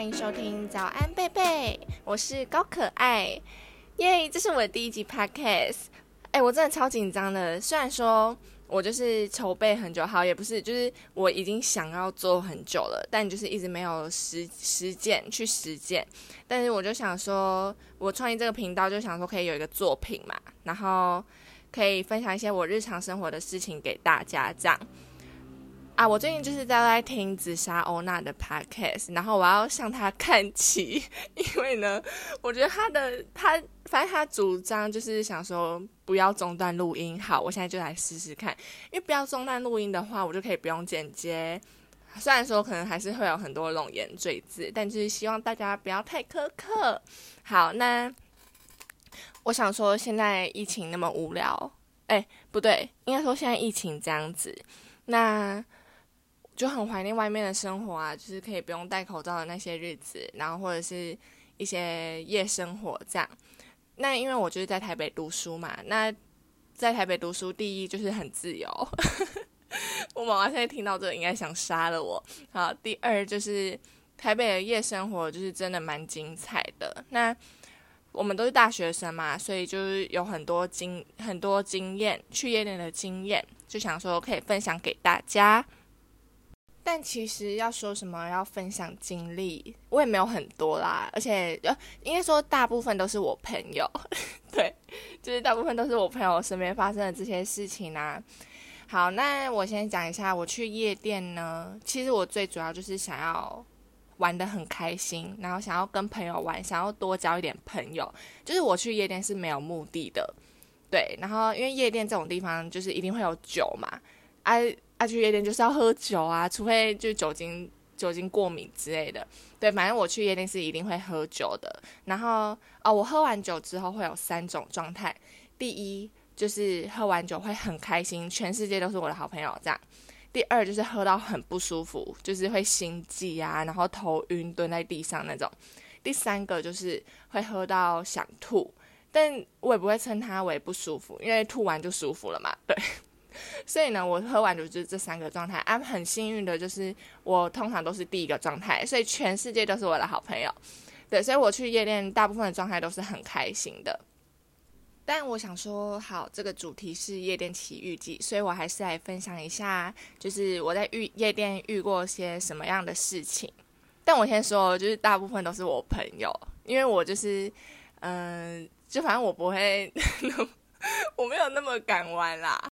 欢迎收听早安贝贝，我是高可爱，耶！这是我的第一集 podcast，哎，我真的超紧张的。虽然说我就是筹备很久，好也不是，就是我已经想要做很久了，但就是一直没有实实践去实践。但是我就想说，我创立这个频道，就想说可以有一个作品嘛，然后可以分享一些我日常生活的事情给大家，这样。啊，我最近就是在在听紫砂欧娜的 podcast，然后我要向他看齐，因为呢，我觉得他的他反正他主张就是想说不要中断录音。好，我现在就来试试看，因为不要中断录音的话，我就可以不用剪接。虽然说可能还是会有很多冗言赘字，但就是希望大家不要太苛刻。好，那我想说，现在疫情那么无聊，哎，不对，应该说现在疫情这样子，那。就很怀念外面的生活啊，就是可以不用戴口罩的那些日子，然后或者是一些夜生活这样。那因为我就是在台北读书嘛，那在台北读书，第一就是很自由。我妈妈现在听到这应该想杀了我。好，第二就是台北的夜生活就是真的蛮精彩的。那我们都是大学生嘛，所以就是有很多经很多经验，去夜店的经验，就想说可以分享给大家。但其实要说什么要分享经历，我也没有很多啦，而且呃，应该说大部分都是我朋友，对，就是大部分都是我朋友身边发生的这些事情啊。好，那我先讲一下，我去夜店呢，其实我最主要就是想要玩的很开心，然后想要跟朋友玩，想要多交一点朋友，就是我去夜店是没有目的的，对，然后因为夜店这种地方就是一定会有酒嘛，哎。去夜店就是要喝酒啊，除非就酒精酒精过敏之类的。对，反正我去夜店是一定会喝酒的。然后哦，我喝完酒之后会有三种状态：第一就是喝完酒会很开心，全世界都是我的好朋友这样；第二就是喝到很不舒服，就是会心悸啊，然后头晕，蹲在地上那种；第三个就是会喝到想吐，但我也不会称它为不舒服，因为吐完就舒服了嘛。对。所以呢，我喝完就是这三个状态。啊，很幸运的就是我通常都是第一个状态，所以全世界都是我的好朋友。对，所以我去夜店大部分的状态都是很开心的。但我想说，好，这个主题是夜店奇遇记，所以我还是来分享一下，就是我在遇夜店遇过些什么样的事情。但我先说，就是大部分都是我朋友，因为我就是，嗯，就反正我不会，我没有那么敢玩啦。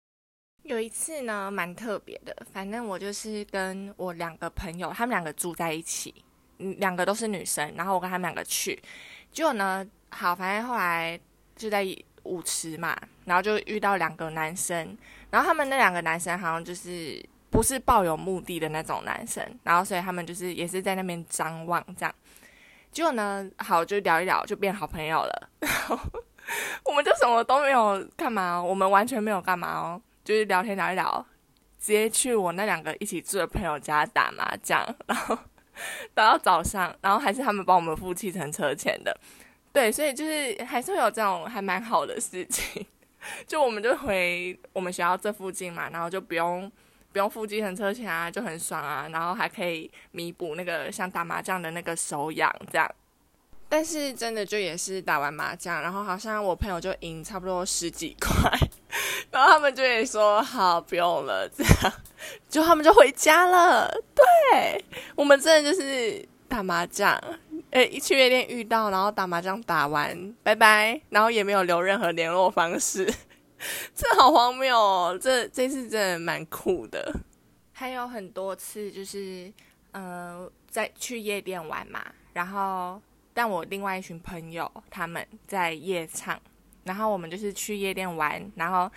有一次呢，蛮特别的。反正我就是跟我两个朋友，他们两个住在一起，嗯，两个都是女生。然后我跟他们两个去，结果呢，好，反正后来就在舞池嘛，然后就遇到两个男生。然后他们那两个男生好像就是不是抱有目的的那种男生，然后所以他们就是也是在那边张望这样。结果呢，好就聊一聊，就变好朋友了。然后 我们就什么都没有干嘛，我们完全没有干嘛哦。就是聊天聊一聊，直接去我那两个一起住的朋友家打麻将，然后打到早上，然后还是他们帮我们付计程车钱的，对，所以就是还是会有这种还蛮好的事情。就我们就回我们学校这附近嘛，然后就不用不用付计程车钱啊，就很爽啊，然后还可以弥补那个像打麻将的那个手痒这样。但是真的就也是打完麻将，然后好像我朋友就赢差不多十几块，然后他们就也说好不用了，这样就他们就回家了。对我们真的就是打麻将，诶，去夜店遇到，然后打麻将打完，拜拜，然后也没有留任何联络方式，这好荒谬哦！这这次真的蛮酷的，还有很多次就是呃在去夜店玩嘛，然后。但我另外一群朋友他们在夜场，然后我们就是去夜店玩，然后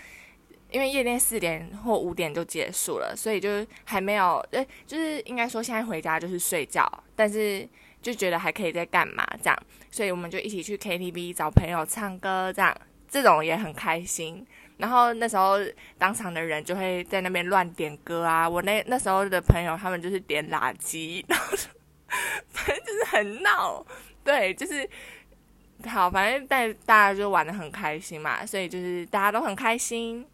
因为夜店四点或五点就结束了，所以就还没有，诶，就是应该说现在回家就是睡觉，但是就觉得还可以在干嘛这样，所以我们就一起去 KTV 找朋友唱歌，这样这种也很开心。然后那时候当场的人就会在那边乱点歌啊，我那那时候的朋友他们就是点垃圾，然后 反正就是很闹。对，就是好，反正带大家就玩的很开心嘛，所以就是大家都很开心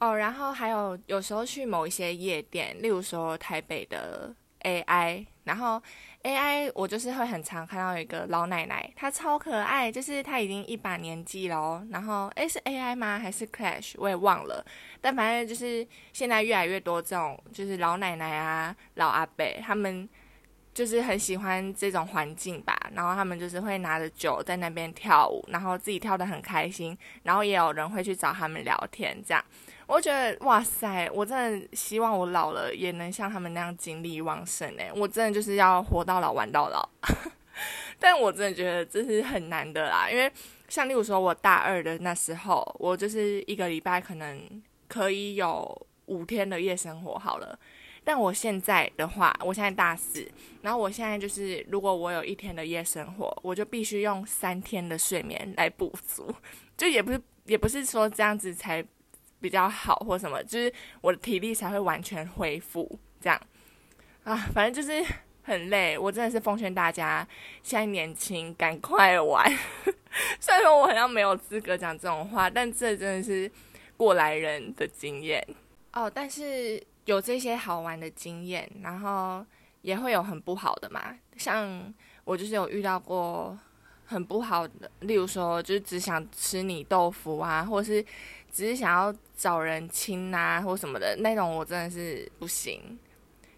哦。然后还有有时候去某一些夜店，例如说台北的 AI，然后 AI 我就是会很常看到一个老奶奶，她超可爱，就是她已经一把年纪了哦。然后诶，是 AI 吗？还是 Clash？我也忘了。但反正就是现在越来越多这种就是老奶奶啊、老阿伯，他们。就是很喜欢这种环境吧，然后他们就是会拿着酒在那边跳舞，然后自己跳得很开心，然后也有人会去找他们聊天，这样，我觉得哇塞，我真的希望我老了也能像他们那样精力旺盛诶，我真的就是要活到老玩到老，但我真的觉得这是很难的啦，因为像例如说我大二的那时候，我就是一个礼拜可能可以有五天的夜生活好了。但我现在的话，我现在大四，然后我现在就是，如果我有一天的夜生活，我就必须用三天的睡眠来补足，就也不是也不是说这样子才比较好或什么，就是我的体力才会完全恢复这样啊，反正就是很累。我真的是奉劝大家，现在年轻，赶快玩。虽然说我好像没有资格讲这种话，但这真的是过来人的经验哦。但是。有这些好玩的经验，然后也会有很不好的嘛。像我就是有遇到过很不好的，例如说就是只想吃你豆腐啊，或者是只是想要找人亲啊，或什么的那种，我真的是不行。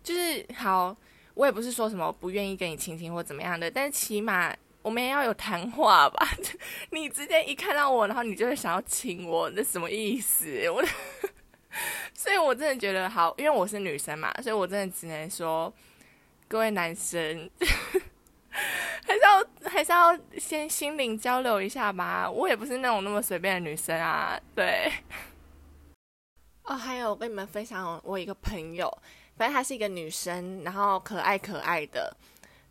就是好，我也不是说什么不愿意跟你亲亲或怎么样的，但是起码我们也要有谈话吧。你直接一看到我，然后你就会想要亲我，那什么意思？我。所以，我真的觉得好，因为我是女生嘛，所以我真的只能说，各位男生 还是要还是要先心灵交流一下吧。我也不是那种那么随便的女生啊。对。哦，还有我跟你们分享我一个朋友，反正她是一个女生，然后可爱可爱的。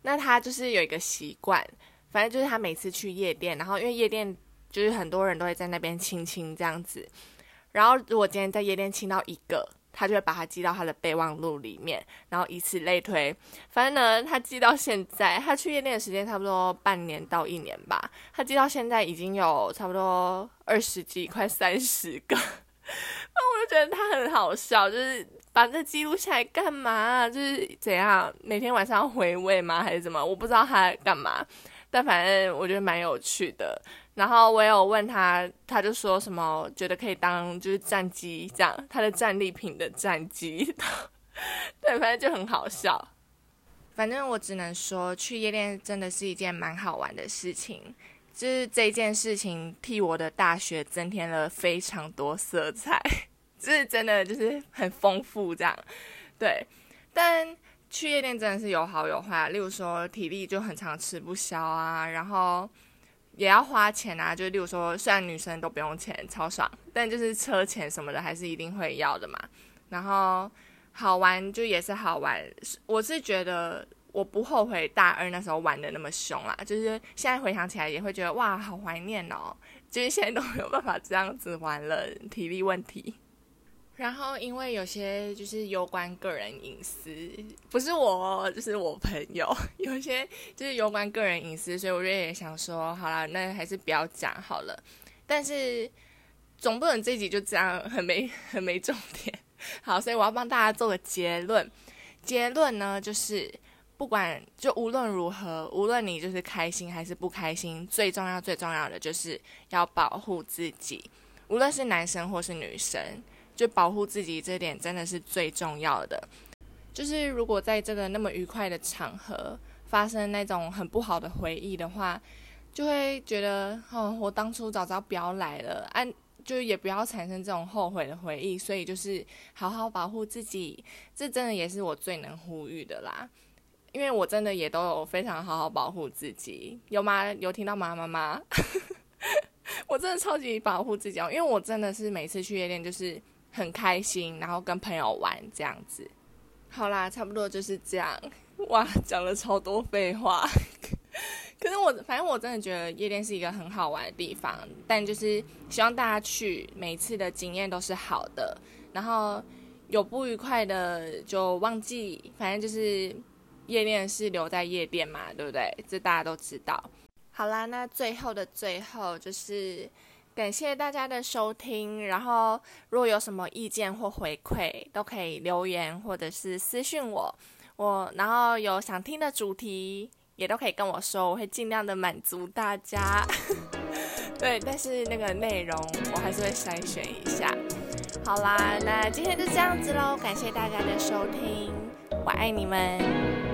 那她就是有一个习惯，反正就是她每次去夜店，然后因为夜店就是很多人都会在那边亲亲这样子。然后，如果今天在夜店亲到一个，他就会把它记到他的备忘录里面，然后以此类推。反正呢，他记到现在，他去夜店的时间差不多半年到一年吧。他记到现在已经有差不多二十几，快三十个。那 我就觉得他很好笑，就是把这记录下来干嘛？就是怎样？每天晚上回味吗？还是怎么？我不知道他干嘛。但反正我觉得蛮有趣的。然后我有问他，他就说什么觉得可以当就是战机这样，他的战利品的战机，对，反正就很好笑。反正我只能说，去夜店真的是一件蛮好玩的事情，就是这件事情替我的大学增添了非常多色彩，就是真的就是很丰富这样。对，但去夜店真的是有好有坏，例如说体力就很常吃不消啊，然后。也要花钱啊，就例如说，虽然女生都不用钱，超爽，但就是车钱什么的还是一定会要的嘛。然后好玩就也是好玩，我是觉得我不后悔大二那时候玩的那么凶啦，就是现在回想起来也会觉得哇，好怀念哦。就是现在都没有办法这样子玩了，体力问题。然后，因为有些就是有关个人隐私，不是我，就是我朋友，有些就是有关个人隐私，所以我就也想说，好了，那还是不要讲好了。但是总不能这集就这样很没很没重点。好，所以我要帮大家做个结论。结论呢，就是不管就无论如何，无论你就是开心还是不开心，最重要最重要的就是要保护自己，无论是男生或是女生。就保护自己这点真的是最重要的。就是如果在这个那么愉快的场合发生那种很不好的回忆的话，就会觉得哦，我当初早知道不要来了，按就也不要产生这种后悔的回忆。所以就是好好保护自己，这真的也是我最能呼吁的啦。因为我真的也都有非常好好保护自己，有吗？有听到吗？妈妈，我真的超级保护自己哦，因为我真的是每次去夜店就是。很开心，然后跟朋友玩这样子，好啦，差不多就是这样。哇，讲了超多废话。可是我反正我真的觉得夜店是一个很好玩的地方，但就是希望大家去每次的经验都是好的，然后有不愉快的就忘记，反正就是夜店是留在夜店嘛，对不对？这大家都知道。好啦，那最后的最后就是。感谢大家的收听，然后如果有什么意见或回馈，都可以留言或者是私信我，我然后有想听的主题，也都可以跟我说，我会尽量的满足大家。对，但是那个内容我还是会筛选一下。好啦，那今天就这样子喽，感谢大家的收听，我爱你们。